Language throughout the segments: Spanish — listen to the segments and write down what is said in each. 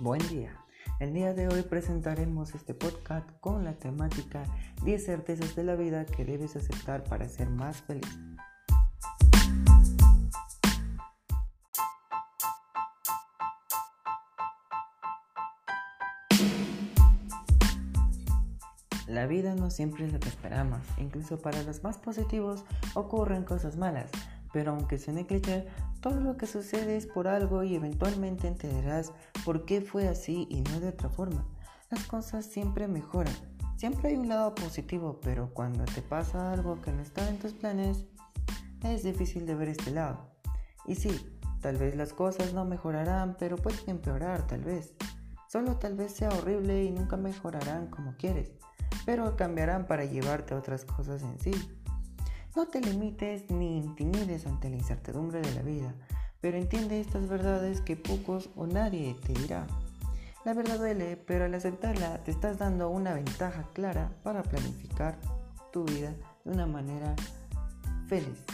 Buen día. El día de hoy presentaremos este podcast con la temática 10 certezas de la vida que debes aceptar para ser más feliz. La vida no siempre es lo que esperamos, incluso para los más positivos ocurren cosas malas, pero aunque suene cliché, todo lo que sucede es por algo y eventualmente entenderás por qué fue así y no de otra forma. Las cosas siempre mejoran. Siempre hay un lado positivo, pero cuando te pasa algo que no está en tus planes, es difícil de ver este lado. Y sí, tal vez las cosas no mejorarán, pero pueden empeorar tal vez. Solo tal vez sea horrible y nunca mejorarán como quieres, pero cambiarán para llevarte a otras cosas en sí. No te limites ni intimides ante la incertidumbre de la vida, pero entiende estas verdades que pocos o nadie te dirá. La verdad duele, pero al aceptarla te estás dando una ventaja clara para planificar tu vida de una manera feliz.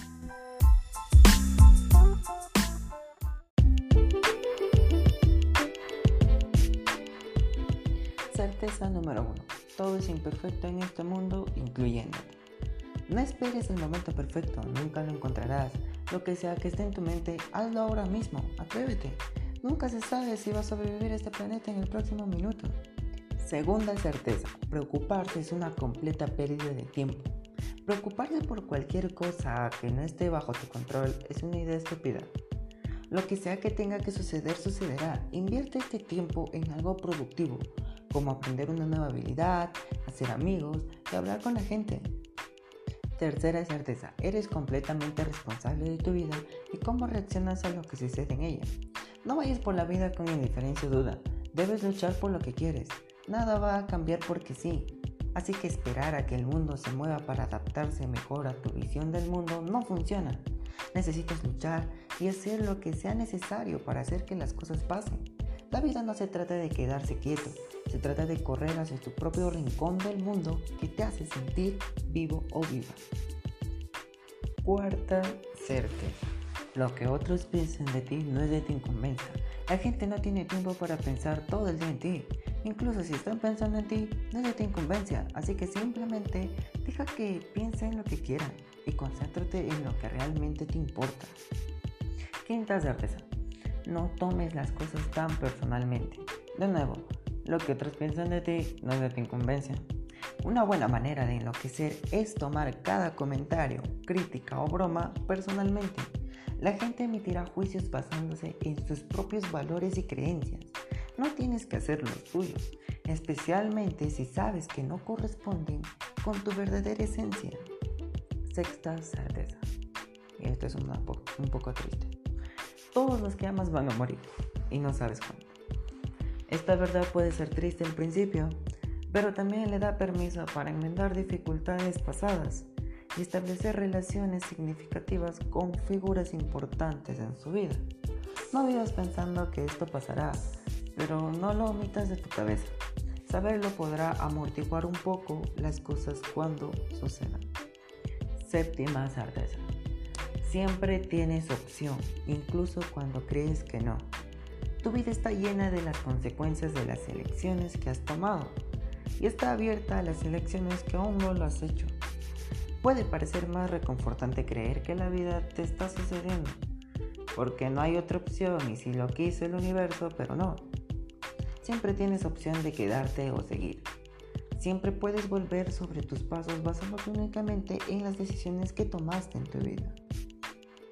Certeza número 1. Todo es imperfecto en este mundo, incluyéndote. No esperes el momento perfecto, nunca lo encontrarás. Lo que sea que esté en tu mente, hazlo ahora mismo, atrévete. Nunca se sabe si va a sobrevivir este planeta en el próximo minuto. Segunda certeza, preocuparse es una completa pérdida de tiempo. Preocuparse por cualquier cosa que no esté bajo tu control es una idea estúpida. Lo que sea que tenga que suceder, sucederá. Invierte este tiempo en algo productivo, como aprender una nueva habilidad, hacer amigos y hablar con la gente. Tercera certeza, eres completamente responsable de tu vida y cómo reaccionas a lo que sucede en ella. No vayas por la vida con indiferencia o duda, debes luchar por lo que quieres. Nada va a cambiar porque sí. Así que esperar a que el mundo se mueva para adaptarse mejor a tu visión del mundo no funciona. Necesitas luchar y hacer lo que sea necesario para hacer que las cosas pasen. La vida no se trata de quedarse quieto, se trata de correr hacia tu propio rincón del mundo que te hace sentir vivo o viva. Cuarta certeza. Lo que otros piensen de ti no es de tu incumbencia. La gente no tiene tiempo para pensar todo el día en ti. Incluso si están pensando en ti, no es de tu incumbencia. Así que simplemente deja que piensen lo que quieran y concéntrate en lo que realmente te importa. Quinta certeza. No tomes las cosas tan personalmente. De nuevo, lo que otros piensan de ti no es de tu incumbencia. Una buena manera de enloquecer es tomar cada comentario, crítica o broma personalmente. La gente emitirá juicios basándose en sus propios valores y creencias. No tienes que hacer los tuyos, especialmente si sabes que no corresponden con tu verdadera esencia. Sexta certeza. Y esto es un poco triste. Todos los que amas van a morir y no sabes cuándo. Esta verdad puede ser triste al principio, pero también le da permiso para enmendar dificultades pasadas y establecer relaciones significativas con figuras importantes en su vida. No vivas pensando que esto pasará, pero no lo omitas de tu cabeza. Saberlo podrá amortiguar un poco las cosas cuando sucedan. Séptima certeza. Siempre tienes opción, incluso cuando crees que no. Tu vida está llena de las consecuencias de las elecciones que has tomado y está abierta a las elecciones que aún no lo has hecho. Puede parecer más reconfortante creer que la vida te está sucediendo, porque no hay otra opción y si lo quiso el universo, pero no. Siempre tienes opción de quedarte o seguir. Siempre puedes volver sobre tus pasos basándote únicamente en las decisiones que tomaste en tu vida.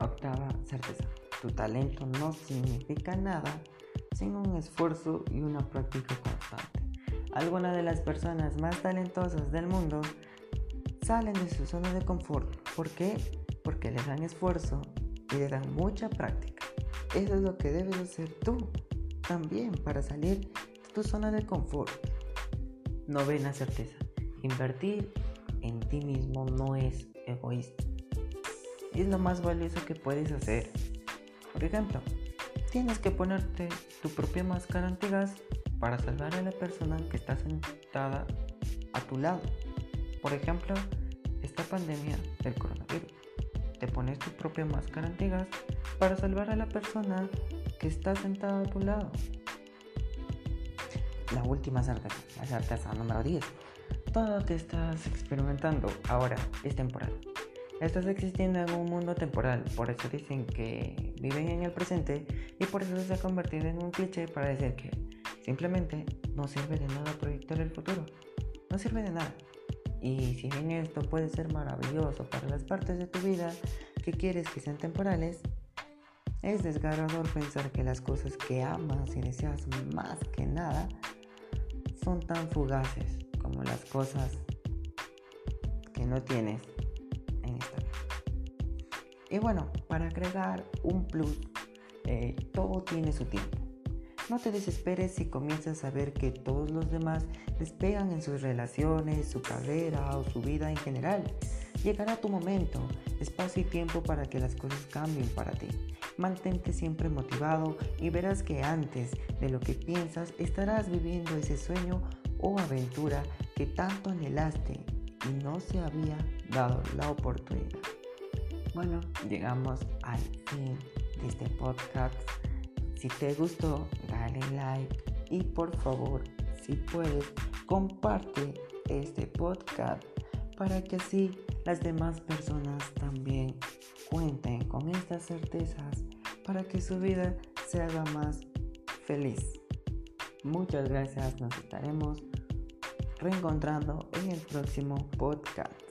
Octava certeza. Tu talento no significa nada sin un esfuerzo y una práctica constante. Algunas de las personas más talentosas del mundo salen de su zona de confort. ¿Por qué? Porque le dan esfuerzo y le dan mucha práctica. Eso es lo que debes hacer tú también para salir de tu zona de confort. Novena certeza. Invertir en ti mismo no es egoísta. Es lo más valioso que puedes hacer. Por ejemplo, tienes que ponerte tu propia máscara antigas para salvar a la persona que está sentada a tu lado. Por ejemplo, esta pandemia del coronavirus. Te pones tu propia máscara antigas para salvar a la persona que está sentada a tu lado. la última certeza, la certeza número 10. Todo lo que estás experimentando ahora es temporal. Estás existiendo en un mundo temporal, por eso dicen que viven en el presente y por eso se ha convertido en un cliché para decir que simplemente no sirve de nada proyectar el futuro. No sirve de nada. Y si bien esto puede ser maravilloso para las partes de tu vida que quieres que sean temporales, es desgarrador pensar que las cosas que amas y deseas más que nada son tan fugaces como las cosas que no tienes. Y bueno, para agregar un plus, eh, todo tiene su tiempo. No te desesperes si comienzas a ver que todos los demás despegan en sus relaciones, su carrera o su vida en general. Llegará tu momento, espacio y tiempo para que las cosas cambien para ti. Mantente siempre motivado y verás que antes de lo que piensas estarás viviendo ese sueño o aventura que tanto anhelaste y no se había dado la oportunidad. Bueno, llegamos al fin de este podcast. Si te gustó, dale like y por favor, si puedes, comparte este podcast para que así las demás personas también cuenten con estas certezas para que su vida se haga más feliz. Muchas gracias, nos estaremos reencontrando en el próximo podcast.